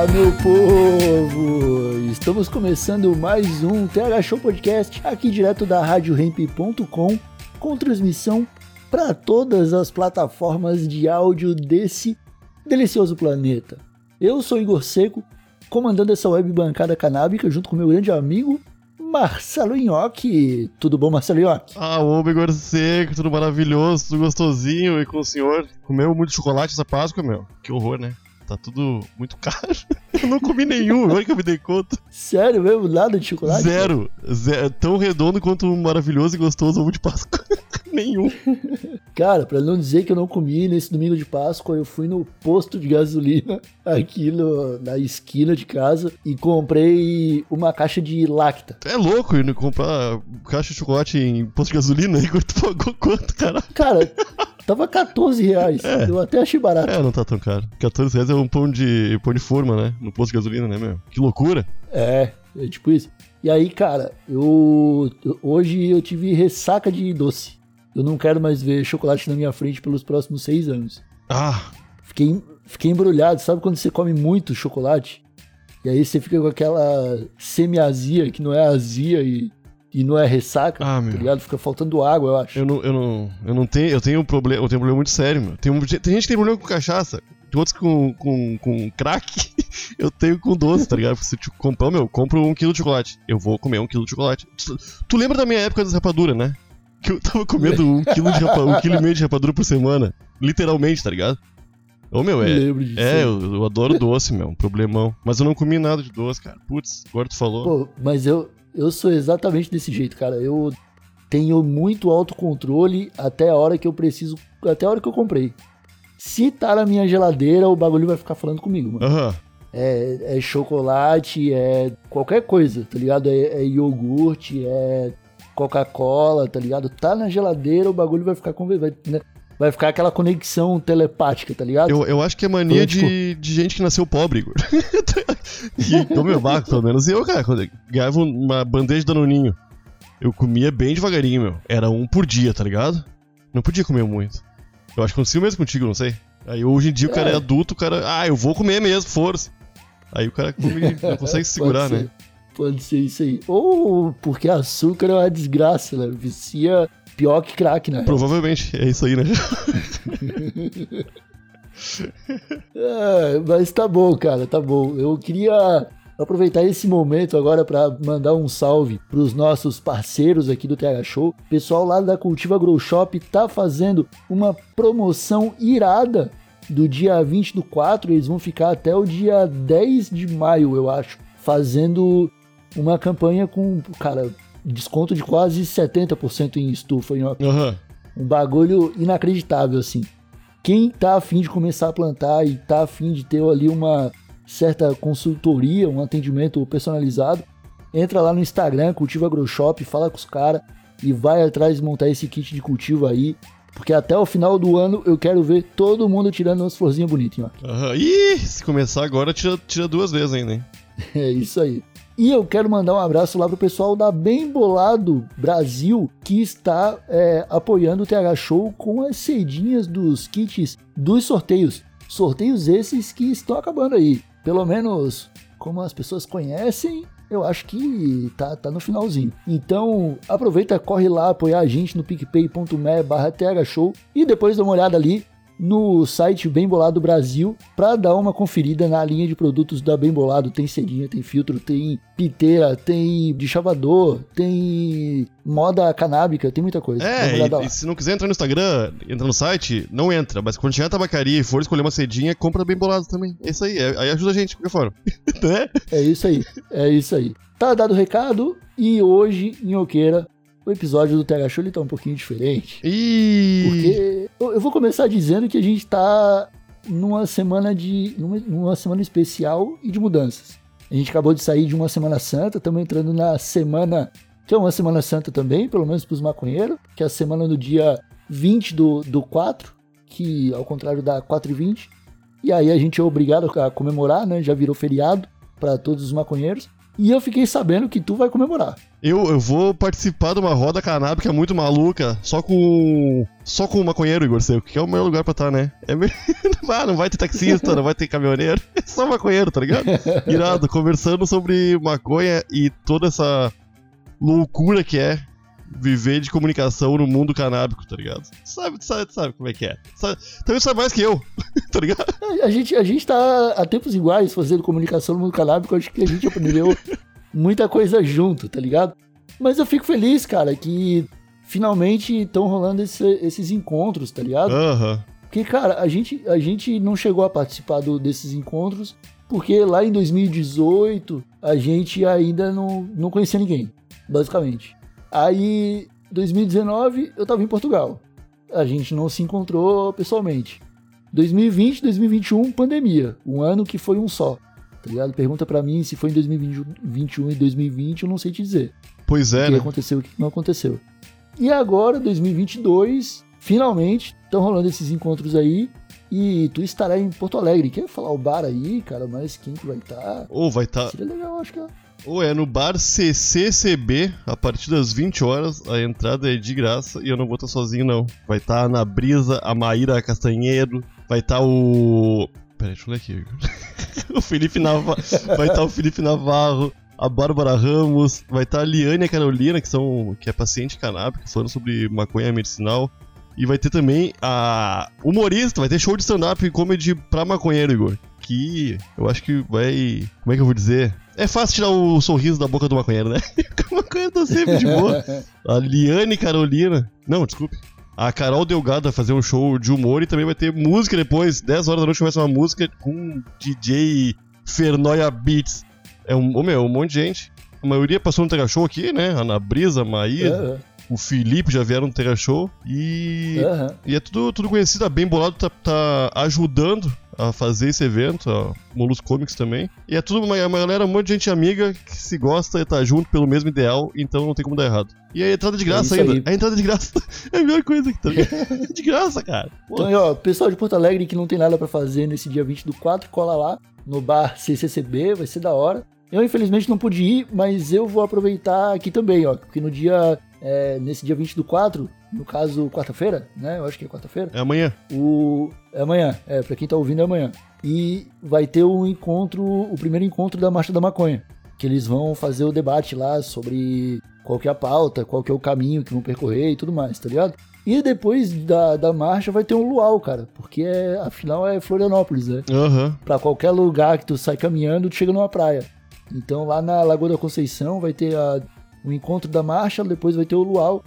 Fala, meu povo! Estamos começando mais um TH Show Podcast aqui direto da RadioRamp.com com transmissão para todas as plataformas de áudio desse delicioso planeta. Eu sou Igor Seco, comandando essa web bancada canábica junto com meu grande amigo Marcelo Nhoque. Tudo bom, Marcelo Nhoque? Ah, o Igor seco, tudo maravilhoso, tudo gostosinho. E com o senhor, comeu muito chocolate essa Páscoa, meu? Que horror, né? Tá tudo muito caro. Eu não comi nenhum, agora que eu me dei conta. Sério mesmo? Nada de chocolate? Zero. Zero. Tão redondo quanto maravilhoso e gostoso ovo de Páscoa. nenhum. Cara, pra não dizer que eu não comi nesse domingo de Páscoa, eu fui no posto de gasolina aqui no, na esquina de casa e comprei uma caixa de lacta. É louco ir comprar caixa de chocolate em posto de gasolina e tu pagou quanto, cara? Cara, tava 14 reais. É. Eu até achei barato. É, não tá tão caro. 14 reais é um pão de, pão de forma, né? No posto de gasolina, né, meu? Que loucura. É, é tipo isso. E aí, cara, eu hoje eu tive ressaca de doce. Eu não quero mais ver chocolate na minha frente pelos próximos seis anos. Ah, Fiquei, fiquei embrulhado. Sabe quando você come muito chocolate? E aí você fica com aquela semi-azia, que não é azia e, e não é ressaca, Ah, tá meu. ligado? Fica faltando água, eu acho. eu não, eu não, eu não tenho, eu tenho um problema, eu tenho um problema muito sério, meu. Tem, um- tem gente que tem problema com cachaça, outros com, com, com crack, eu tenho com doce, tá ligado? Porque se tu comprar, meu, eu compro um quilo de chocolate, eu vou comer um quilo de chocolate. Tu, tu lembra da minha época das rapaduras, né? Que eu tava comendo um quilo, de rapa, um quilo e meio de rapadura por semana, literalmente, tá ligado? Ô, meu, é... lembro disso. É, eu, eu adoro doce, meu, um problemão. Mas eu não comi nada de doce, cara. Putz, agora tu falou. Pô, mas eu, eu sou exatamente desse jeito, cara. Eu tenho muito autocontrole até a hora que eu preciso. Até a hora que eu comprei. Se tá na minha geladeira, o bagulho vai ficar falando comigo, mano. Aham. É, é chocolate, é qualquer coisa, tá ligado? É, é iogurte, é Coca-Cola, tá ligado? Tá na geladeira, o bagulho vai ficar com. Vai, né? vai ficar aquela conexão telepática, tá ligado? Eu, eu acho que é mania Então, de, de gente que nasceu pobre, Igor. e o meu barco, pelo menos. E eu, cara, quando eu ganhava uma bandeja de danoninho, eu comia bem devagarinho, meu. Era um por dia, tá ligado? Não podia comer muito. Eu acho que aconteceu mesmo contigo, não sei. Aí hoje em dia o cara é É. adulto, o cara. Ah, eu vou comer mesmo, força. Aí o cara come, não consegue se segurar, né? Pode ser isso aí. Ou porque açúcar é uma desgraça, né? Vicia pior que crack, né? Provavelmente, é isso aí, né? É, mas tá bom, cara, tá bom. Eu queria aproveitar esse momento agora para mandar um salve pros nossos parceiros aqui do TH Show. O pessoal lá da Cultiva Grow Shop tá fazendo uma promoção irada do dia 20 do 4. Eles vão ficar até o dia 10 de maio, eu acho, fazendo uma campanha com, cara, desconto de quase 70% em estufa, em Aham. um bagulho inacreditável, assim. Quem tá afim de começar a plantar e tá afim de ter ali uma certa consultoria, um atendimento personalizado, entra lá no Instagram, Cultiva Agroshop, fala com os caras e vai atrás de montar esse kit de cultivo aí. Porque até o final do ano eu quero ver todo mundo tirando umas florzinhas bonitas, ó. Aham. Ih, se começar agora, tira, tira duas vezes ainda, hein? É isso aí. E eu quero mandar um abraço lá pro pessoal da Bem Bolado Brasil, que está é, apoiando o TH Show com as cedinhas dos kits dos sorteios. Sorteios esses que estão acabando aí. Pelo menos como as pessoas conhecem, eu acho que tá, tá no finalzinho. Então, aproveita, corre lá apoiar a gente no picpay.me barra thshow e depois dá uma olhada ali no site Bem Bolado Brasil para dar uma conferida na linha de produtos da Bem Bolado. Tem cedinha, tem filtro, tem piteira, tem de chavador, tem moda canábica, tem muita coisa. É, e, e se não quiser entrar no Instagram, entra no site, não entra. Mas quando na tabacaria e for escolher uma cedinha, compra bem bolado também. É isso aí, é- aí ajuda a gente, de qualquer forma. né? É isso aí, é isso aí. Tá dado o recado e hoje, Nhoqueira, o episódio do TH Show ele tá um pouquinho diferente. Ih! Porque eu, eu vou começar dizendo que a gente tá numa semana de. numa, numa semana especial e de mudanças. A gente acabou de sair de uma Semana Santa, estamos entrando na semana. que é uma Semana Santa também, pelo menos pros maconheiros, que é a semana do dia 20 do, do 4, que ao contrário da 4 e 20. E aí a gente é obrigado a comemorar, né? Já virou feriado para todos os maconheiros. E eu fiquei sabendo que tu vai comemorar. Eu, eu vou participar de uma roda canábica muito maluca, só com. Só com o maconheiro, Igor Seco, que é o melhor lugar pra estar, né? É me... ah, não vai ter taxista, não vai ter caminhoneiro, é só maconheiro, tá ligado? Irado, conversando sobre maconha e toda essa loucura que é viver de comunicação no mundo canábico, tá ligado? Sabe, sabe, sabe como é que é. Sabe, também sabe mais que eu, tá ligado? A gente, a gente tá a tempos iguais fazendo comunicação no mundo canábico, acho que a gente aprendeu muita coisa junto, tá ligado? Mas eu fico feliz, cara, que finalmente estão rolando esse- esses encontros, tá ligado? Aham. Porque, cara, a gente, a gente não chegou a participar do- desses encontros porque lá em 2018 a gente ainda não, não conhecia ninguém, basicamente. Aí, 2019, eu tava em Portugal. A gente não se encontrou pessoalmente. 2020, 2021, pandemia. Um ano que foi um só. Tá ligado? Pergunta pra mim se foi em 2021 e 2020, eu não sei te dizer Pois é, o que né? aconteceu e o que não aconteceu. E agora, 2022, finalmente, estão rolando esses encontros aí. E tu estará em Porto Alegre. Quer falar o bar aí, cara? Mas quem que vai estar? Ou vai estar. Seria legal, acho que é. Ou é no bar CCCB, a partir das 20 horas, a entrada é de graça e eu não vou estar sozinho, não. Vai estar na brisa a Maíra Castanheiro, vai estar o. Peraí, deixa eu ler aqui. O Felipe Navarro. Vai estar o Felipe Navarro, a Bárbara Ramos, vai estar a Liane e a Carolina, que são. que é paciente canábica, falando sobre maconha medicinal. E vai ter também a humorista, vai ter show de stand-up e comedy pra maconheiro, Igor. Que eu acho que vai. Como é que eu vou dizer? É fácil tirar o sorriso da boca do maconheiro, né? o maconheiro tá sempre de boa. A Liane Carolina. Não, desculpe. A Carol Delgado vai fazer um show de humor e também vai ter música depois. 10 horas da noite começa uma música com DJ Fernoia Beats. É um, ô, meu, um monte de gente. A maioria passou no Tega Show aqui, né? A Ana Brisa, a Maíra, o Felipe já vieram no Tega Show. E. E é tudo, tudo conhecido, a Bem Bolado tá, tá ajudando a fazer esse evento, a Molus Comics também. E é tudo uma, uma galera, um monte de gente amiga que se gosta e tá junto pelo mesmo ideal, então não tem como dar errado. E a entrada de graça É ainda. aí. A entrada de graça é a melhor coisa que tá? De graça, cara. Pô, Então, aí, ó, pessoal de Porto Alegre que não tem nada pra fazer nesse dia 20 do 4, cola lá no bar CCCB, vai ser da hora. Eu, infelizmente, não pude ir, mas eu vou aproveitar aqui também, ó, porque no dia, é, nesse dia 20 do 4, no caso, quarta-feira, né? Eu acho que é quarta-feira. é amanhã. O é amanhã, é, pra quem tá ouvindo é amanhã. E vai ter o encontro, o primeiro encontro da Marcha da Maconha, que eles vão fazer o debate lá sobre qual que é a pauta, qual que é o caminho que vão percorrer e tudo mais, tá ligado? E depois da, da marcha vai ter um luau, cara, porque é, afinal é Florianópolis, né? Aham. Pra qualquer lugar que tu sai caminhando, tu chega numa praia. Então lá na Lagoa da Conceição vai ter a, o encontro da marcha, depois vai ter o luau.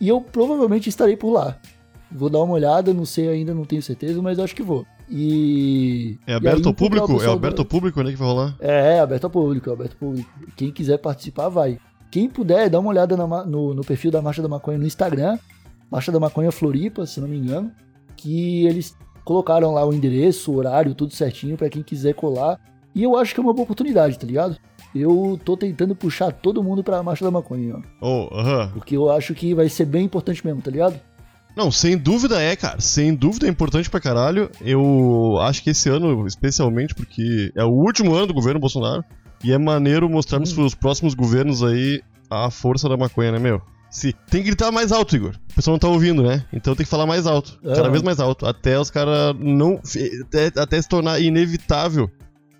E eu provavelmente estarei por lá. Vou dar uma olhada, não sei ainda, não tenho certeza, mas acho que vou. E. É e aberto aí ao público? É aberto ao público, né? Que vai rolar? É, é aberto ao público, é aberto ao público. Quem quiser participar, vai. Quem puder, dá uma olhada na no, no perfil da Marcha da Maconha no Instagram, Marcha da Maconha Floripa, se não me engano, que eles colocaram lá o endereço, o horário, tudo certinho pra quem quiser colar. E eu acho que é uma boa oportunidade, tá ligado? Eu tô tentando puxar todo mundo pra Marcha da Maconha, ó. Oh, aham. Porque eu acho que vai ser bem importante mesmo, tá ligado? Não, sem dúvida é, cara. Sem dúvida é importante pra caralho. Eu acho que esse ano, especialmente, porque é o último ano do governo Bolsonaro. E é maneiro mostrarmos Hum. pros próximos governos aí a força da maconha, né, meu? Se, tem que gritar mais alto, Igor. O pessoal não tá ouvindo, né? Então tem que falar mais alto. Cada vez mais alto. Até os caras não. Até, até se tornar inevitável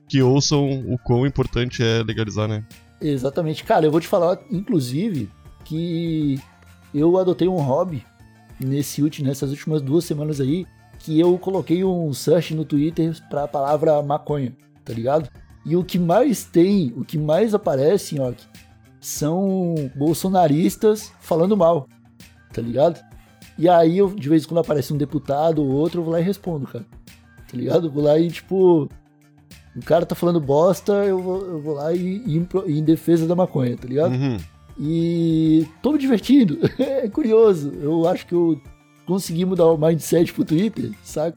que ouçam o quão importante é legalizar, né? Exatamente. Cara, eu vou te falar, inclusive, que eu adotei um hobby nesse último, nessas últimas duas semanas aí, que eu coloquei um search no Twitter pra palavra maconha, tá ligado? E o que mais tem, o que mais aparece, ó, são bolsonaristas falando mal, tá ligado? E aí, eu, de vez em quando aparece um deputado ou outro, eu vou lá e respondo, cara. Tá ligado? Vou lá e, tipo, o cara tá falando bosta, eu vou, eu vou lá e, e em e defesa da maconha, tá ligado? Uhum. E tô me divertindo. é curioso. Eu acho que eu consegui mudar o mindset pro Twitter, sabe?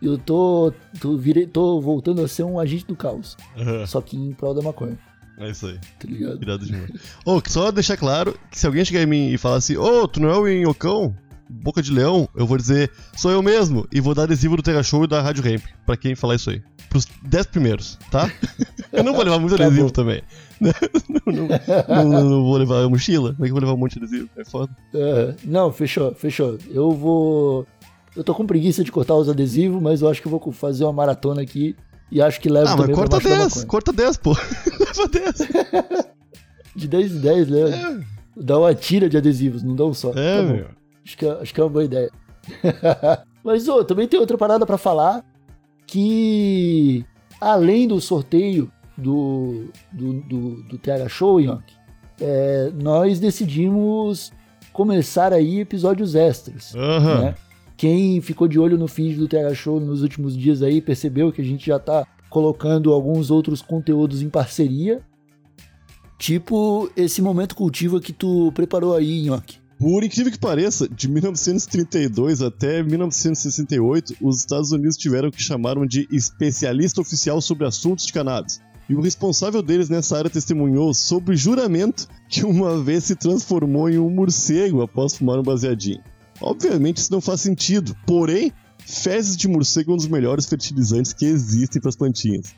Eu tô, tô, virei, tô voltando a ser um agente do caos. Aham, Só que em prol da maconha, É isso aí. tá ligado? Irado demais. Ô, só deixar claro que se alguém chegar em mim e falar assim, ô, tu não é o Inhocão? Boca de leão, eu vou dizer, sou eu mesmo, e vou dar adesivo do Terra Show e da Rádio Ramp, pra quem falar isso aí. Pros 10 primeiros, tá? eu não vou levar muito Tá adesivo bom. também. não, não, não, não- vou levar a mochila, como é que eu vou levar um monte de adesivo? É foda. Não, fechou, fechou. Eu vou. Eu tô com preguiça de cortar os adesivos, mas eu acho que eu vou fazer uma maratona aqui e acho que levo Ah, mas corta pra baixo da 10, maconha. corta 10, pô. Leva 10. De 10 em 10, né? Dá uma tira de adesivos, não dá um só. É, Tá bom. meu. Acho que, é- acho que é uma boa ideia. Mas, ô, também tem outra parada pra falar que, além do sorteio do, do, do, do TH Show, Yonk, é, nós decidimos começar aí episódios extras. Aham. né? Quem ficou de olho no feed do TH Show nos últimos dias aí percebeu que a gente já tá colocando alguns outros conteúdos em parceria. Tipo esse momento cultivo que tu preparou aí, Nhoque. Por incrível que pareça, de 1932 até 1968, os Estados Unidos tiveram o que chamaram de especialista oficial sobre assuntos de cannabis. E o responsável deles nessa área testemunhou sobre juramento que uma vez se transformou em um morcego após fumar um baseadinho. Obviamente isso não faz sentido, porém, fezes de morcego é um dos melhores fertilizantes que existem para as plantinhas.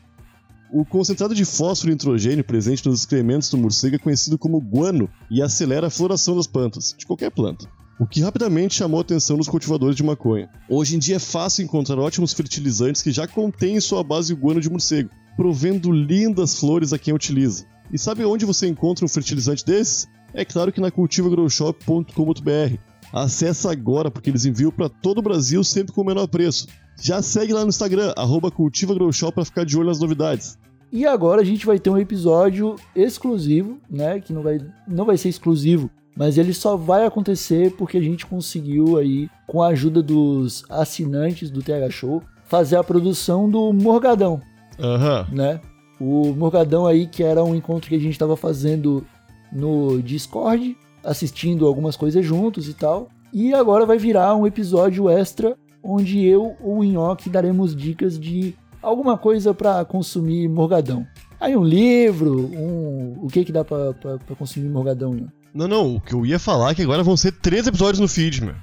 O concentrado de fósforo e nitrogênio presente nos excrementos do morcego é conhecido como guano e acelera a floração das plantas, de qualquer planta. O que rapidamente chamou a atenção dos cultivadores de maconha. Hoje em dia é fácil encontrar ótimos fertilizantes que já contêm em sua base o guano de morcego, provendo lindas flores a quem utiliza. E sabe onde você encontra um fertilizante desses? É claro que na cultivagrowshop.com.br. Acesse agora porque eles enviam para todo o Brasil sempre com o menor preço. Já segue lá no Instagram, arroba cultivagrowshop para ficar de olho nas novidades. E agora a gente vai ter um episódio exclusivo, né? Que não vai, não vai ser exclusivo, mas ele só vai acontecer porque a gente conseguiu aí, com a ajuda dos assinantes do TH Show, fazer a produção do Morgadão, Aham. né? O Morgadão aí, que era um encontro que a gente estava fazendo no Discord, assistindo algumas coisas juntos e tal. E agora vai virar um episódio extra onde eu ou o Nhoque daremos dicas de alguma coisa para consumir Morgadão. Aí um livro, um... o que que dá pra, pra- pra consumir Morgadão, Nhoque? Não, não, o que eu ia falar é que agora vão ser três episódios no feed, meu.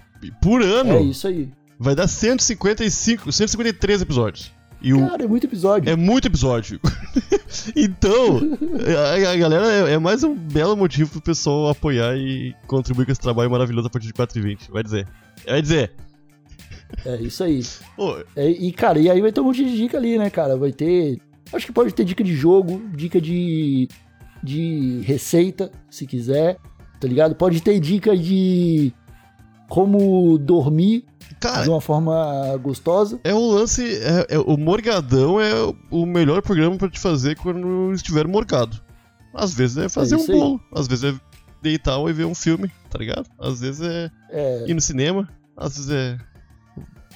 Por ano. É isso aí. Vai dar 155, 153 episódios. E o, Cara, é muito episódio. é muito episódio. então, a, a galera é, é mais um belo motivo pro pessoal apoiar e contribuir com esse trabalho maravilhoso a partir de 4,20. Vai dizer. Vai dizer. É isso aí. É, e, cara, e aí vai ter um monte de dica ali, né, cara? Vai ter. Acho que pode ter dica de jogo, dica de. de receita, se quiser, tá ligado? Pode ter dica de. como dormir cara, de uma forma gostosa. é o lance. é- é- o Morgadão é o melhor programa pra te fazer quando estiver morgado. Às vezes é fazer É um bolo, às vezes é deitar e ver um filme, tá ligado? Às vezes é É, ir no cinema, às vezes é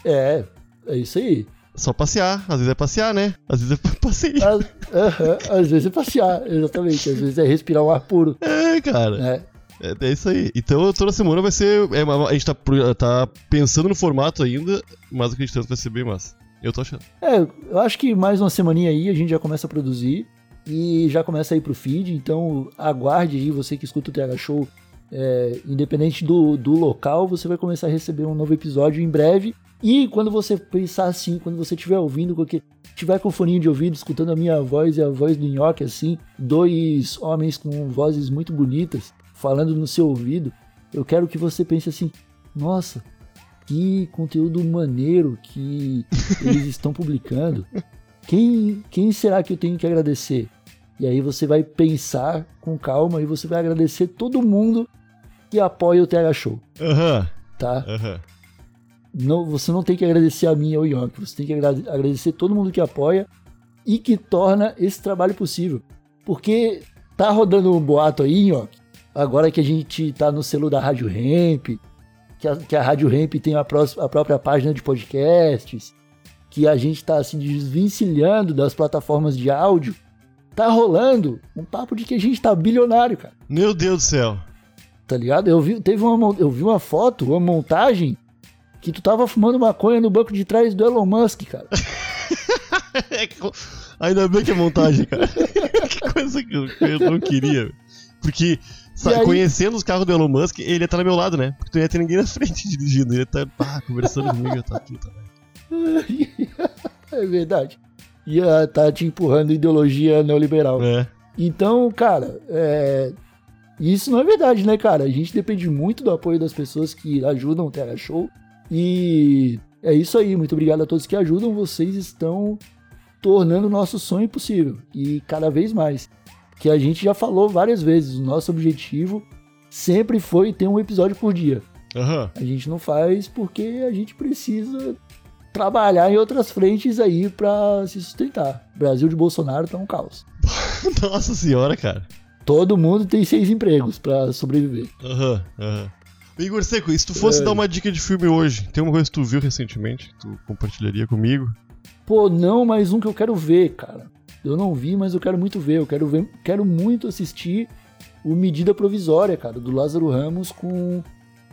é, é isso aí. só passear, às vezes é passear, né? Às vezes é passeio. Às, aham, às vezes é passear, exatamente. Às vezes é respirar um ar puro. É, cara. né? É, é isso aí. Então toda semana vai ser. é, a gente tá, tá pensando no formato ainda, mas acreditando que vai ser bem massa. Eu tô achando. É, eu acho que mais uma semaninha aí a gente já começa a produzir e já começa a ir pro feed, então aguarde aí, você que escuta o TH Show, é, independente do, do local, você vai começar a receber um novo episódio em breve. E quando você pensar assim, quando você estiver ouvindo, qualquer, tiver com foninho de ouvido, escutando a minha voz e a voz do Nhoque, assim, dois homens com vozes muito bonitas falando no seu ouvido, eu quero que você pense assim, nossa, que conteúdo maneiro que eles estão publicando. Quem, quem será que eu tenho que agradecer? E aí você vai pensar com calma e você vai agradecer todo mundo que apoia o TH Show, Aham, tá? aham. Não, você não tem que agradecer a mim ou o Yonk, você tem que agrade- agradecer todo mundo que apoia e que torna esse trabalho possível. Porque tá rodando um boato aí, Yonk, agora que a gente tá no selo da Rádio Ramp, que a, que a Rádio Ramp tem a, pró- a própria página de podcasts, que a gente tá se desvencilhando das plataformas de áudio, tá rolando um papo de que a gente tá bilionário, cara. Meu Deus do céu. Tá ligado? Eu vi, teve uma, eu vi uma foto, uma montagem que tu tava fumando maconha no banco de trás do Elon Musk, cara. É Ainda bem que é montagem, cara. que coisa que eu, que eu não queria. Porque, sa- E aí- conhecendo os carros do Elon Musk, ele ia estar do meu lado, né? Porque tu não ia ter ninguém na frente dirigindo. Ele ia estar ah, conversando comigo, tá puta, velho. é verdade. Ia tá te empurrando ideologia neoliberal. É. Então, cara, é... isso não é verdade, né, cara? A gente depende muito do apoio das pessoas que ajudam o Terra Show. E é isso aí. Muito obrigado a todos que ajudam. Vocês estão tornando o nosso sonho possível. E cada vez mais. Que a gente já falou várias vezes. O nosso objetivo sempre foi ter um episódio por dia. Aham. A gente não faz porque a gente precisa trabalhar em outras frentes aí pra se sustentar. O Brasil de Bolsonaro tá um caos. Nossa senhora, cara. Todo mundo tem seis empregos pra sobreviver. Aham, aham. Igor Seco, e se tu fosse É. dar uma dica de filme hoje, tem uma coisa que tu viu recentemente, que tu compartilharia comigo? Pô, não, mas um que eu quero ver, cara. Eu não vi, mas eu quero muito ver. Eu quero ver, quero muito assistir o Medida Provisória, cara, do Lázaro Ramos com o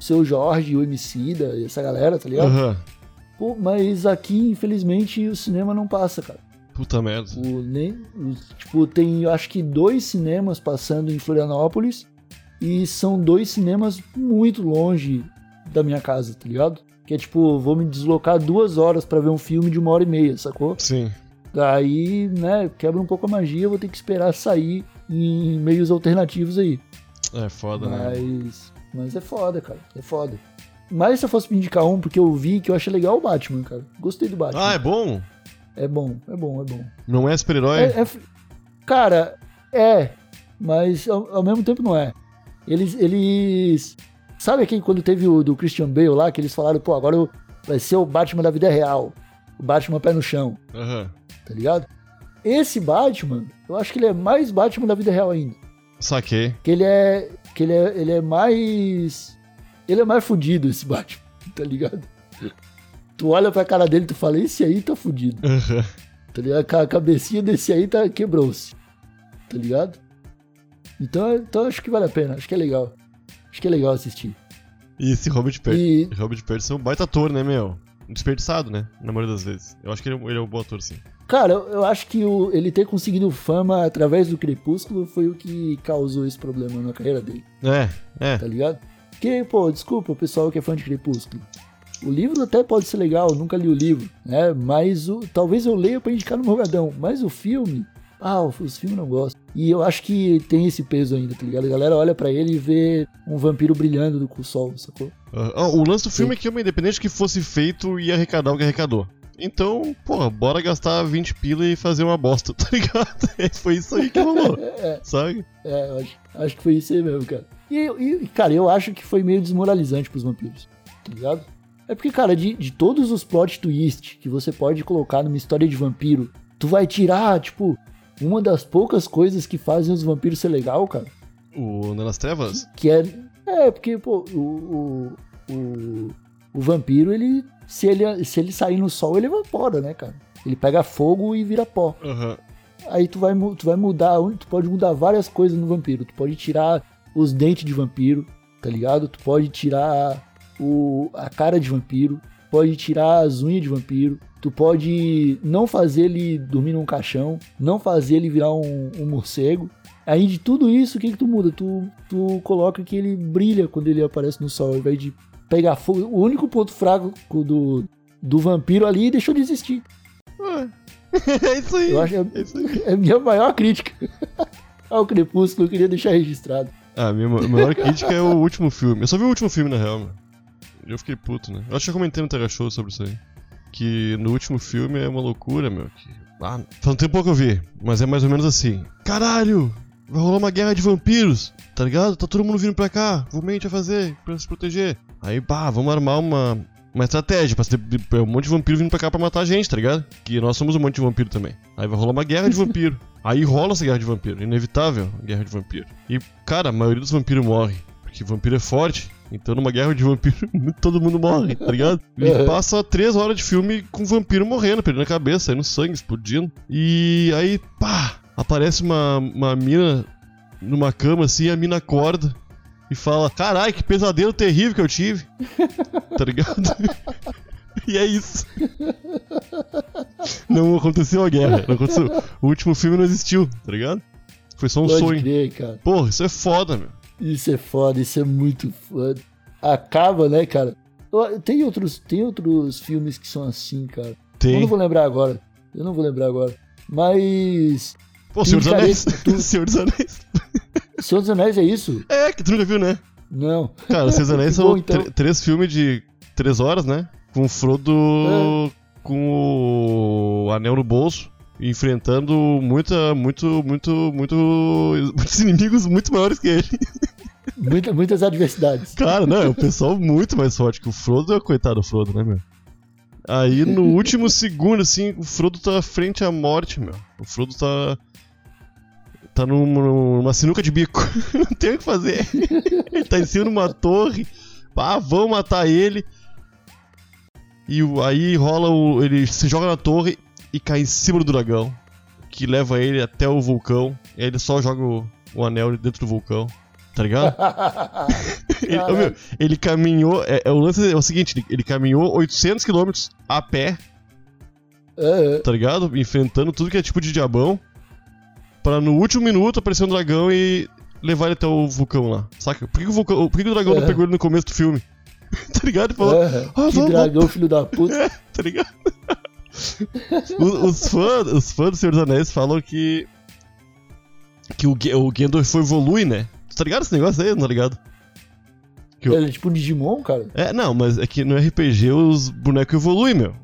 seu Jorge, o Emicida e essa galera, tá ligado? Aham. Pô, mas aqui, infelizmente, o cinema não passa, cara. Puta merda. O, nem, o- tipo, tem eu acho que dois cinemas passando em Florianópolis e são dois cinemas muito longe da minha casa, tá ligado? Que é tipo, vou me deslocar duas horas pra ver um filme de uma hora e meia, sacou? Sim. Daí, né, quebra um pouco a magia, vou ter que esperar sair em meios alternativos aí. É foda, né? Mas, mas é foda, cara, é foda. Mas se eu fosse me indicar um, porque eu vi que eu achei legal o Batman, cara. Gostei do Batman. Ah, é bom? É bom, é bom, é bom. Não é super-herói? É- é cara, é, mas ao, ao mesmo tempo não é. Eles, eles, sabe aquele quando teve o do Christian Bale lá, que eles falaram, pô, agora eu- vai ser o Batman da vida real, o Batman pé no chão, Aham. tá ligado? Esse Batman, eu acho que ele é mais Batman da vida real ainda, Saquei. que ele é, que ele é, ele é mais, ele é mais fudido esse Batman, tá ligado? Tu olha pra cara dele e tu fala, esse aí tá fudido. Aham. Tá ligado? A cabecinha desse aí tá, quebrou-se. Tá ligado? Então, então acho que vale a pena, acho que é legal. Acho que é legal assistir. E esse Robert Pattinson. E, Robert Pattinson é um baita ator, né, meu? Desperdiçado, né? Na maioria das vezes. Eu acho que ele é, um- ele é um bom ator, sim. cara, eu, eu acho que o- ele ter conseguido fama através do Crepúsculo foi o que causou esse problema na carreira dele, É, é. tá ligado? Porque, pô, desculpa o pessoal que é fã de Crepúsculo. O livro até pode ser legal, nunca li o livro, né? Mas o, talvez eu leia pra indicar no Morgadão. Mas o filme, ah, os filmes eu não gosto. E eu acho que tem esse peso ainda, tá ligado? A galera olha pra ele e vê um vampiro brilhando com o sol, sacou? Ah, o lance do filme é que, independente que fosse feito, ia arrecadar o que arrecadou. Então, porra, bora gastar 20 pila e fazer uma bosta, tá ligado? Foi isso aí que rolou, sabe? É, eu acho, acho que foi isso aí mesmo, cara. E, e, cara, eu acho que foi meio desmoralizante pros vampiros, tá ligado? É porque, cara, de, de todos os plot twists que você pode colocar numa história de vampiro, tu vai tirar, tipo, uma das poucas coisas que fazem os vampiros ser legal, cara. O Nas Trevas? Que é. É, porque, pô, o. O, o, o vampiro, ele. Se, ele. se ele sair no sol, ele evapora, né, cara? Ele pega fogo e vira pó. Aham. Aí tu vai, tu vai mudar, tu pode mudar várias coisas no vampiro. Tu pode tirar os dentes de vampiro, tá ligado? Tu pode tirar o, a cara de vampiro, pode tirar as unhas de vampiro, tu pode não fazer ele dormir num caixão, não fazer ele virar um, um morcego. Aí de tudo isso, o que que tu muda? Tu, tu coloca que ele brilha quando ele aparece no sol, ao invés de pegar fogo. O único ponto fraco do, do vampiro ali deixou de existir. é isso aí. Eu acho que É isso aí. é a minha maior crítica ao Crepúsculo, eu queria deixar registrado. Ah, a minha ma- maior crítica é o último filme. Eu só vi o último filme, na real, meu. Eu fiquei puto, né? Eu acho que eu comentei no Terra Show sobre isso aí. Que no último filme é uma loucura, meu. Que... Ah, faz um tempo pouco que eu vi, mas é mais ou menos assim. Caralho! Vai rolar uma guerra de vampiros, tá ligado? Tá todo mundo vindo pra cá. O que a vai fazer pra se proteger? Aí, pá, vamos armar uma, uma estratégia pra ter um monte de vampiro vindo pra cá pra matar a gente, tá ligado? Que nós somos um monte de vampiro também. Aí vai rolar uma guerra de vampiro. Aí rola essa guerra de vampiro. Inevitável guerra de vampiro. E, cara, a maioria dos vampiros morre. Porque vampiro é forte. Então numa guerra de vampiro, todo mundo morre, tá ligado? E passa três horas de filme com vampiro morrendo, perdendo a cabeça, saindo sangue, explodindo. E aí, pá! aparece uma, uma mina numa cama assim, a mina acorda e fala: Carai, que pesadelo terrível que eu tive. tá ligado? e é isso. Não aconteceu a guerra. Não aconteceu. O último filme não existiu, tá ligado? Foi só um Pode sonho. crer, cara. Porra, isso é foda, meu. Isso é foda, isso é muito foda. Acaba, né, cara? Tem outros, tem outros filmes que são assim, cara. Eu Tem. não vou lembrar agora. Eu não vou lembrar agora. Mas. Pô, Senhor dos Anéis. tu- Senhor dos Anéis. Senhor dos Anéis é isso? É, que tu nunca viu, né? Não. Cara, Senhor dos Anéis são bom, então. tr- três filmes de três horas, né? Com o Frodo É. com o anel no bolso, enfrentando muita, muito, muito, muito, muitos inimigos muito maiores que ele. Muita- muitas adversidades. Cara, não, é um pessoal muito mais forte que o Frodo. Coitado do Frodo, né, meu? Aí no último segundo, assim, o Frodo tá frente à morte, meu. O Frodo tá. Tá numa, numa sinuca de bico. Não tem o que fazer. ele tá em cima de uma torre. Ah, vão matar ele. E aí rola o. Ele se joga na torre e cai em cima do dragão. Que leva ele até o vulcão. E aí ele só joga o, o anel dentro do vulcão. Tá ligado? Ele, meu, ele caminhou. É, é o lance é o seguinte: ele, ele caminhou 800 km a pé, É, é. tá ligado? Enfrentando tudo que é tipo de diabão. Pra no último minuto aparecer um dragão e levar ele até o vulcão lá. Saca? Por que, o, vulcão, por que, o dragão não É. pegou ele no começo do filme? tá ligado? Falou, é. Ah, que vamos- dragão, filho da puta. tá ligado? Os, fãs os fãs do Senhor dos Anéis falam que. Que o, o Gandalf evolui, né? Tu tá ligado esse negócio aí? Não tá ligado? Que o- Ele é tipo um Digimon, cara. É, não, mas é que no RPG os bonecos evoluem, meu.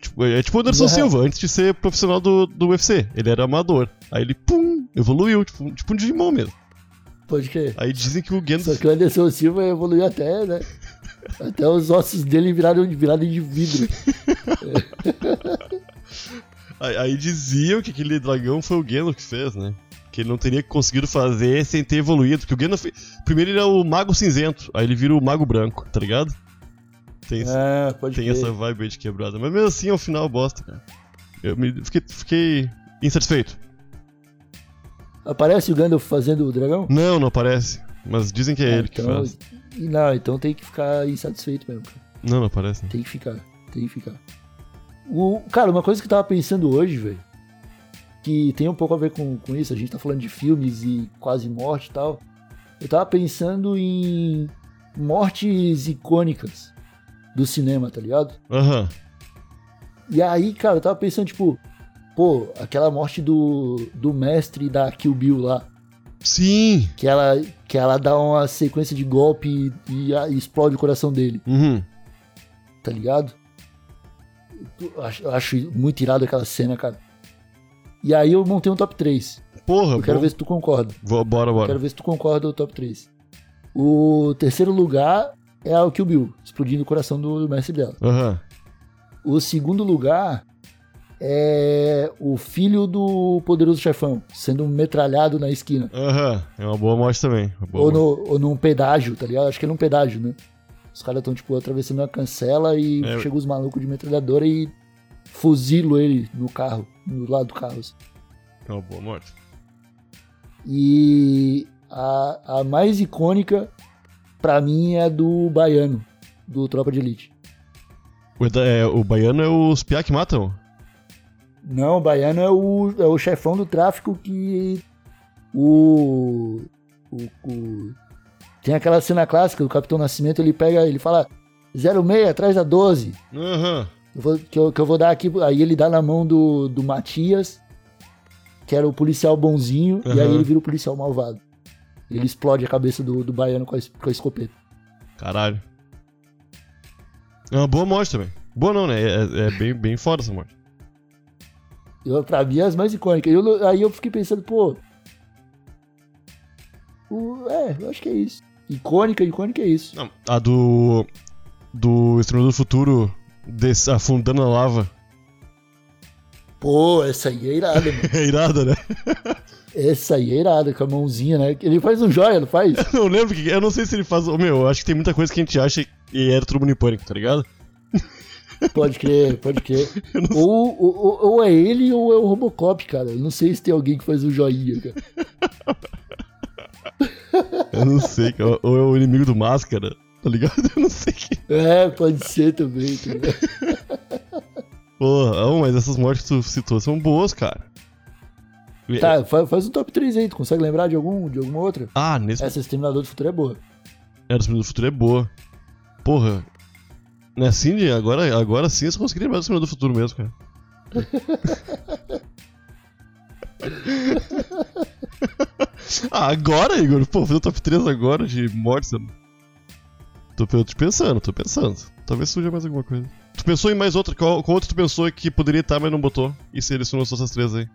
Tipo, é tipo o Anderson É. Silva, antes de ser profissional do, do UFC. Ele era amador. Aí ele, pum, evoluiu, tipo, tipo um Digimon mesmo. Pode crer. Aí dizem que o Só Gandalf. que o Anderson Silva evoluiu até, né? Até os ossos dele viraram, viraram de vidro. Aí, aí diziam que aquele dragão foi o Gandalf que fez, né? Que ele não teria conseguido fazer sem ter evoluído. Porque o Gandalf. Primeiro ele é o Mago Cinzento, aí ele vira o Mago Branco, tá ligado? Tem, Ah, pode tem essa vibe aí de quebrada. Mas mesmo assim, ao final, bosta, cara. Eu me, fiquei, fiquei insatisfeito. Aparece o Gandalf fazendo o dragão? Não, não aparece. Mas dizem que é Ah, ele que então, faz. e Não, então tem que ficar insatisfeito mesmo, cara. Não, não aparece. Não. Tem que ficar. Tem que ficar. O, cara, uma coisa que eu tava pensando hoje, velho, que tem um pouco a ver com, com isso, a gente tá falando de filmes e quase morte e tal. Eu tava pensando em mortes icônicas do cinema, tá ligado? Aham. E aí, cara, eu tava pensando, tipo, pô, aquela morte do, do mestre da Kill Bill lá, Sim! que ela, que ela dá uma sequência de golpe e, e a- e explode o coração dele. Uhum. tá ligado? Eu acho, eu acho muito irado aquela cena, cara. E aí eu montei um top 3. Porra, Eu quero bom. ver se tu concorda. Vou- bora, Eu bora. quero ver se tu concorda o top 3. O terceiro lugar é o Kill Bill, explodindo o coração do mestre dela. Aham. O segundo lugar é o filho do poderoso chefão, sendo metralhado na esquina. Aham. É uma boa morte também. Uma boa Ou, no, ou num pedágio, tá ligado? Acho que é num pedágio, né? Os caras estão, tipo, atravessando uma cancela e É. chegam os malucos de metralhadora e fuzilam ele no carro, no lado do carro. assim. É uma boa morte. E a, a mais icônica, pra mim, é a do Baiano, do Tropa de Elite. O, é, o baiano é os piá que matam? Não, o Baiano é o, é o chefão do tráfico que o, o, o- Tem aquela cena clássica do Capitão Nascimento, ele pega, ele fala 06 atrás da 12. Aham. Eu vou- que, eu, que eu vou dar aqui. Aí ele dá na mão do, do Matias, que era o policial bonzinho, e aí ele vira o policial malvado. Ele explode a cabeça do, do baiano com a, com a escopeta. Caralho. É uma boa morte também. Boa não, né? É, é bem, bem foda essa morte. Eu, pra mim é as mais icônicas. Eu- aí eu fiquei pensando, pô. o- é, eu acho que é isso. Icônica, icônica é isso. Não, a do. Do Exterminador do Futuro des- afundando na lava. Pô, essa aí é irada, mano. É irada, né? Essa aí é irada, com a mãozinha, né? Ele faz um joia, não faz? Eu não lembro que. Eu não sei se ele faz. Meu, eu acho que tem muita coisa que a gente acha e era todo mundo em pânico, tá ligado? Pode crer, pode crer. Ou, ou, ou é ele ou é o Robocop, cara. Eu não sei se tem alguém que faz o joinha, cara. Eu não sei. Ou é o inimigo do Máscara, tá ligado? Eu não sei que. É, pode ser também, cara. Porra, oh, mas essas mortes que tu citou são boas, cara. Tá, faz, um top 3 aí, tu consegue lembrar de, algum, de alguma outra? Ah, nesse. Essa Exterminador do Futuro é boa. É, do Exterminador do Futuro é boa. Porra. Né, assim, agora, agora sim eu só consegui lembrar do Exterminador do Futuro mesmo, cara. ah, agora, Igor? Pô, fazer o top 3 agora de mortes. Tô, tô pensando, tô pensando. Talvez surja mais alguma coisa. Tu pensou em mais outra? Qual, qual outra tu pensou que poderia estar, mas não botou? E selecionou só essas três aí?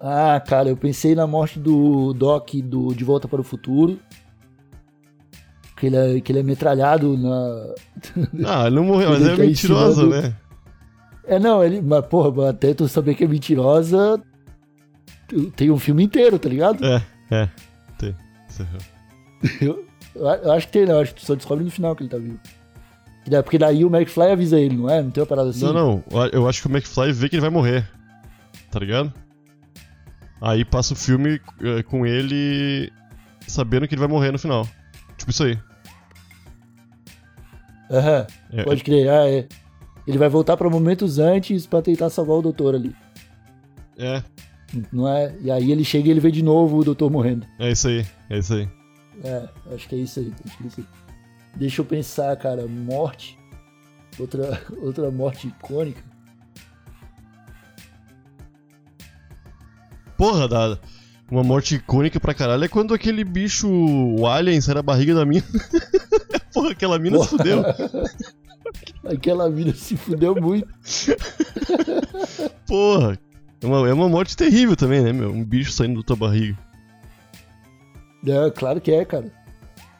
Ah, cara, eu pensei na morte do Doc do De Volta para o Futuro. Que ele é, que ele é metralhado na. Ah, ele não morreu, mas é mentirosa, né? É, não, ele. Mas, porra, até tu saber que é mentirosa. Tem um filme inteiro, tá ligado? É, é. Tem. Eu, eu acho que tem, não. Acho que tu só descobre no final que ele tá vivo. Porque daí o McFly avisa ele, não é? Não tem uma parada assim? Não, não. Eu acho que o McFly vê que ele vai morrer. Tá ligado? Aí passa o filme é, com ele sabendo que ele vai morrer no final. Tipo isso aí. Aham, uhum. é. pode crer. Ah, é. Ele vai voltar para momentos antes para tentar salvar o doutor ali. É. Não é? E aí ele chega e ele vê de novo o doutor morrendo. É isso aí, é isso aí. É, acho que é isso aí. Acho que é isso aí. Deixa eu pensar, cara. Morte. Outra, outra morte icônica. Porra, dada. Uma morte icônica pra caralho é quando aquele bicho, o alien, sai da barriga da mina. Porra, aquela mina Porra. se fudeu. aquela mina se fudeu muito. Porra, é uma, é uma morte terrível também, né, meu? Um bicho saindo da tua barriga. É, claro que é, cara.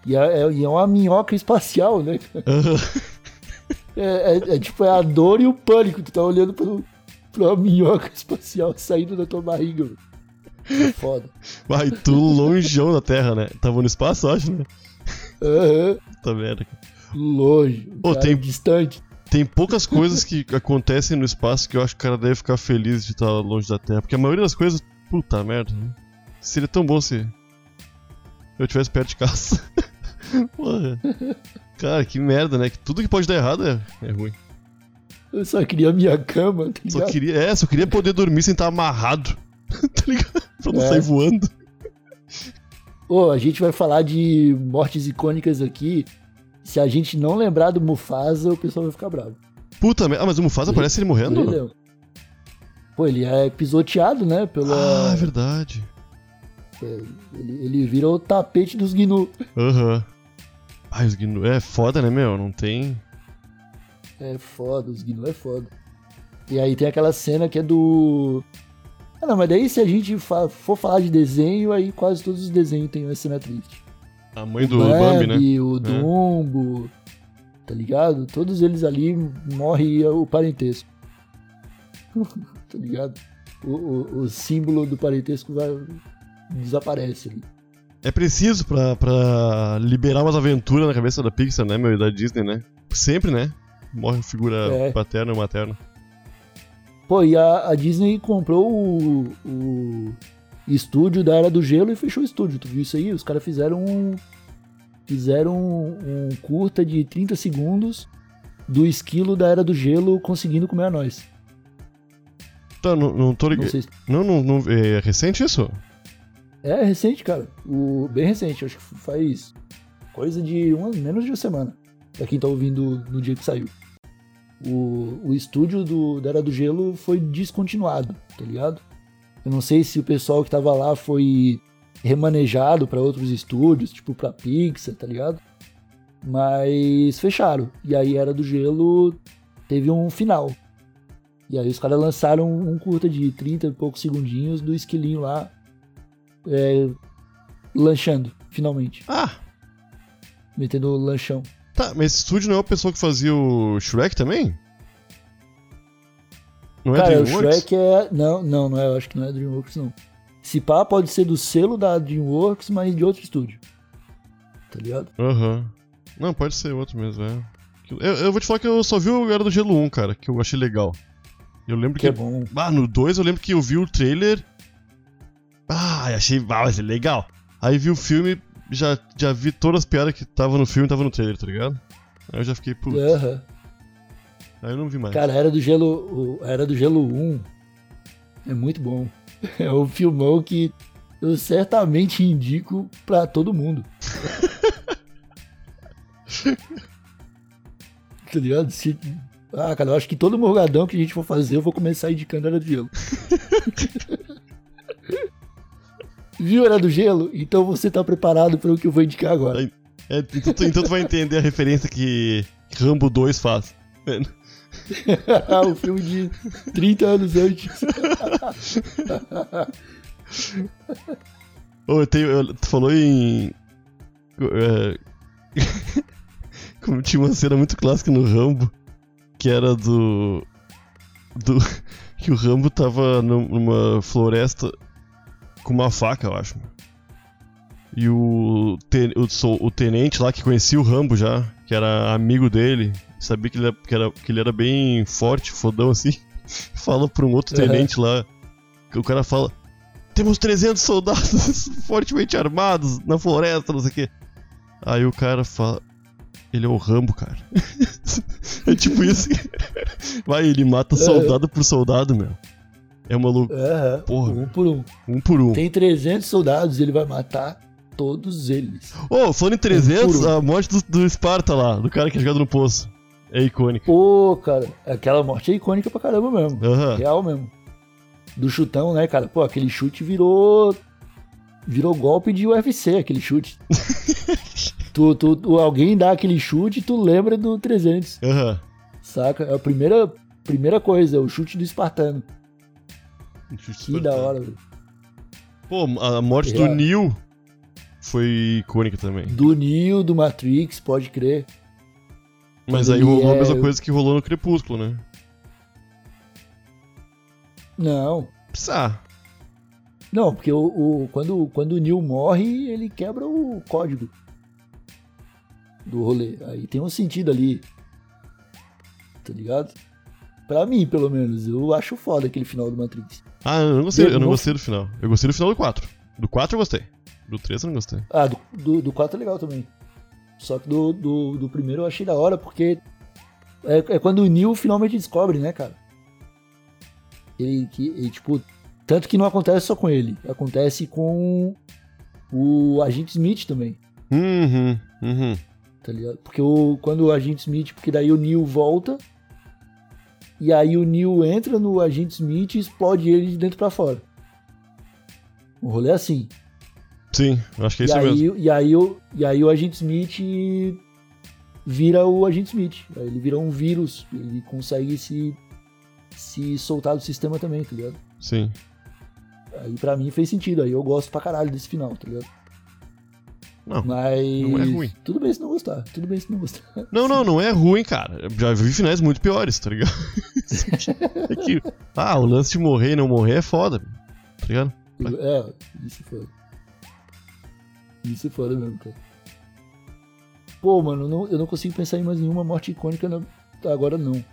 E é, é, é uma minhoca espacial, né? é, é, é, tipo, é a dor e o pânico. Tu tá olhando pro, pra uma minhoca espacial saindo da tua barriga. É foda. Vai, tu longeão da Terra, né? Tava no espaço, acho, né? Aham. Uhum. Tá merda. Longe. Oh, tem, distante. Tem poucas coisas que acontecem no espaço que eu acho que o cara deve ficar feliz de estar longe da Terra. Porque a maioria das coisas, puta merda, né? Seria tão bom se eu tivesse perto de casa. Porra. Cara, que merda, né? Que tudo que pode dar errado é, é ruim. Eu só queria minha cama, tá Só queria, é, só queria poder dormir sem estar amarrado. tá ligado? Pra não é. sair voando. Ô, a gente vai falar de mortes icônicas aqui. Se a gente não lembrar do Mufasa, o pessoal vai ficar bravo. Puta merda. Ah, mas o Mufasa ele, parece ele morrendo? Ele, Pô, ele é pisoteado, né? Pela... Ah, é verdade. É, ele, ele vira o tapete dos Gnu. Aham. Uhum. Ai, os Gnu. É foda, né, meu? Não tem. É foda, os Gnu é foda. E aí tem aquela cena que é do. Ah, não, mas daí se a gente for falar de desenho, aí quase todos os desenhos têm uma cena triste. A mãe do Bambi, né? O é. Dumbo, é. tá ligado? Todos eles ali morre o parentesco. tá ligado? O, o, o, símbolo do parentesco vai, desaparece ali. É preciso pra, pra liberar umas aventuras na cabeça da Pixar, né, meu? E da Disney, né? Sempre, né? Morre figura é. paterna ou materna. Pô, e a, a Disney comprou o, o, estúdio da Era do Gelo e fechou o estúdio. Tu viu isso aí? Os caras fizeram um. Fizeram um, um, curta de 30 segundos do esquilo da Era do Gelo conseguindo comer a nós. Tá, não, não tô ligado. Não, não, não, é recente isso? É recente, cara. O, bem recente, acho que faz coisa de uma, menos de uma semana. Pra quem tá ouvindo no dia que saiu o, o estúdio do, da Era do Gelo foi descontinuado, tá ligado? Eu não sei se o pessoal que tava lá foi remanejado para outros estúdios, tipo pra Pixar, tá ligado? Mas fecharam. E aí Era do Gelo teve um final. E aí os caras lançaram um curta de 30 e poucos segundinhos do esquilinho lá é, lanchando, finalmente. Ah! Metendo o lanchão. Tá, mas esse estúdio não é o pessoal que fazia o Shrek também? Não é Cara, DreamWorks? o Shrek é. Não, não, não é. Eu acho que não é DreamWorks, não. Se pá, pode ser do selo da DreamWorks, mas de outro estúdio. Tá ligado? Aham. Uhum. Não, pode ser outro mesmo, é. Eu, eu vou te falar que eu só vi o Era do Gelo 1, cara, que eu achei legal. Eu lembro Que que. é bom. Ah, no 2 eu lembro que eu vi o trailer. Ah, achei. Ah, mas é legal. Aí vi o filme, já, já vi todas as piadas que tava no filme e tava no trailer, tá ligado? Aí eu já fiquei, putz. Aham. Aí eu não vi mais. Cara, Era do Gelo, Era do Gelo 1 é muito bom. É um filmão que eu certamente indico pra todo mundo. tá ligado? Se- Ah, cara, eu acho que todo morgadão que a gente for fazer, eu vou começar indicando Era do Gelo. Viu Era do Gelo? Então você tá preparado para o que eu vou indicar agora. É, então, tu- então tu vai entender a referência que Rambo 2 faz. o filme de 30 anos antes. Ô, eu tenho, eu- tu falou em. É, como tinha uma cena muito clássica no Rambo, que era do. do que o Rambo tava num- numa floresta com uma faca, eu acho. E o, te- o, o tenente lá que conhecia o Rambo já, que era amigo dele, sabia que ele era, que era, que ele era bem forte, fodão assim, fala pra um outro Uhum. tenente lá, que o cara fala: temos 300 soldados fortemente armados na floresta, não sei o quê. Aí o cara fala. Ele é o Rambo, cara. é tipo isso. Vai, ele mata soldado por soldado, meu. É uma loucura. Aham, Porra. um por um. Um por um. Tem 300 soldados, ele vai matar todos eles. Ô, falando em 300, Um por um. a morte do, do Esparta lá, do cara que é jogado no poço. É icônica. Pô, cara, aquela morte é icônica pra caramba mesmo. Aham. Real mesmo. Do chutão, né, cara? Pô, aquele chute virou. Virou golpe de UFC, aquele chute. tu, tu, tu- alguém dá aquele chute, tu lembra do 300, Aham. saca? É a primeira, primeira coisa, o chute do espartano. Que da hora, velho. Pô, a morte do Real. Neil foi icônica também. Do Neo, do Matrix, pode crer. Mas Quando aí rolou a é- mesma coisa que rolou no Crepúsculo, né? Não, Psá. Não, porque o, o- quando, quando o Neil morre, ele quebra o código do rolê. Aí tem um sentido ali. Tá ligado? Pra mim, pelo menos. Eu acho foda aquele final do Matrix. Ah, eu não gostei, eu Não- gostei do final. Eu gostei do final do 4. Do 4 eu gostei. Do 3 eu não gostei. Ah, do, do, do 4 é legal também. Só que do, do, do primeiro eu achei da hora, porque é, é quando o Neil finalmente descobre, né, cara? Ele, que, ele, tipo, tanto que não acontece só com ele, acontece com o agente Smith também. Uhum, uhum. tá ligado? Porque o, quando o agente Smith, porque daí o Neil volta, e aí o Neil entra no agente Smith e explode ele de dentro pra fora. O rolê é assim. Sim, eu acho que é e, isso aí, mesmo. e, aí, o, e aí o agente Smith vira o agente Smith. Aí ele vira um vírus, ele consegue se, se soltar do sistema também, tá ligado? Sim. Aí pra mim fez sentido, aí eu gosto pra caralho desse final, tá ligado? Não, Mas. não é ruim. Tudo bem se não gostar, tudo bem se não gostar. Não, não, não é ruim, cara. Eu Já vi finais muito piores, tá ligado? É que, ah, o lance de morrer e não morrer é foda, tá ligado? É, isso foda. Isso é foda mesmo, cara. Pô, mano, eu não, eu não consigo pensar em mais nenhuma morte icônica na- agora, não.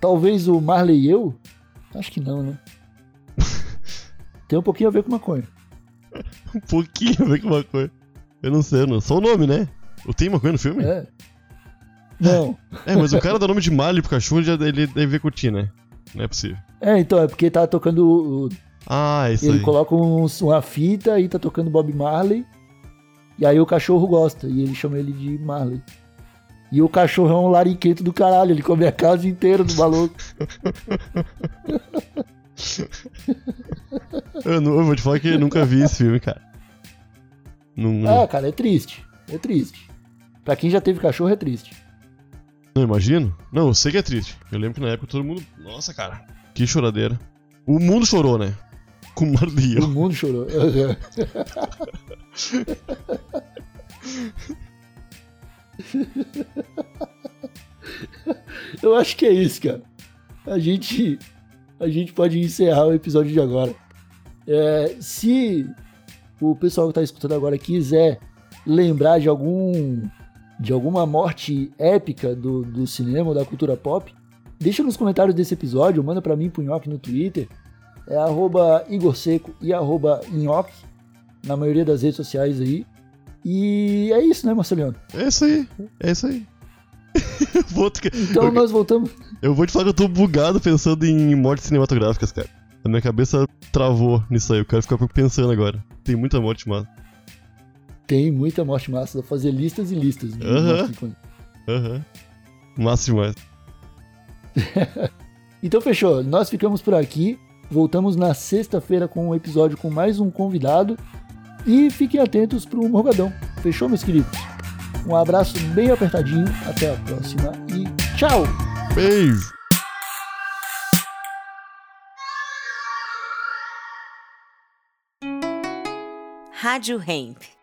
Talvez o Marley e eu? Acho que não, né? Tem um pouquinho a ver com maconha. Um pouquinho a ver com uma coisa. Eu não sei, não. Só o nome, né? O tem maconha no filme? É. Não. É, mas o cara dá nome de Marley pro cachorro, ele, deve curtir, né? Não é possível. É, então, é porque tá tocando. o- Ah, isso Ele aí. coloca uns- uma fita e tá tocando Bob Marley. E aí o cachorro gosta. E ele chama ele de Marley. E o cachorro é um lariquento do caralho. Ele come a casa inteira do maluco. Eu, não- eu vou te falar que eu nunca vi esse filme, cara. Não, Ah, cara, é triste. É triste. Pra quem já teve cachorro, é triste. não imagino. Não, eu sei que é triste. Eu lembro que na época todo mundo. Nossa, cara. Que choradeira. O mundo chorou, né? Com o Marley. O mundo chorou. Eu acho que é isso, cara. A gente, a gente pode encerrar o episódio de agora. É, se o pessoal que tá escutando agora quiser lembrar de algum de alguma morte épica do, do cinema ou da cultura pop, deixa nos comentários desse episódio, manda para mim, Punhoque, no Twitter. É arroba Igor Seco e arroba Inhoque, na maioria das redes sociais aí. E é isso, né, Marceliano? É isso aí, é isso aí. vou te... Então eu, nós voltamos. Eu vou te falar que eu tô bugado pensando em mortes cinematográficas, cara. A minha cabeça travou nisso aí, eu quero ficar pensando agora. Tem muita morte massa. Tem muita morte massa, dá pra fazer listas e listas. Aham. Aham. Massa demais. Então fechou, nós ficamos por aqui. Voltamos na sexta-feira com um episódio com mais um convidado. E fiquem atentos pro Morgadão. Fechou, meus queridos? Um abraço bem apertadinho, até a próxima e tchau! Beijo! Rádio Hemp.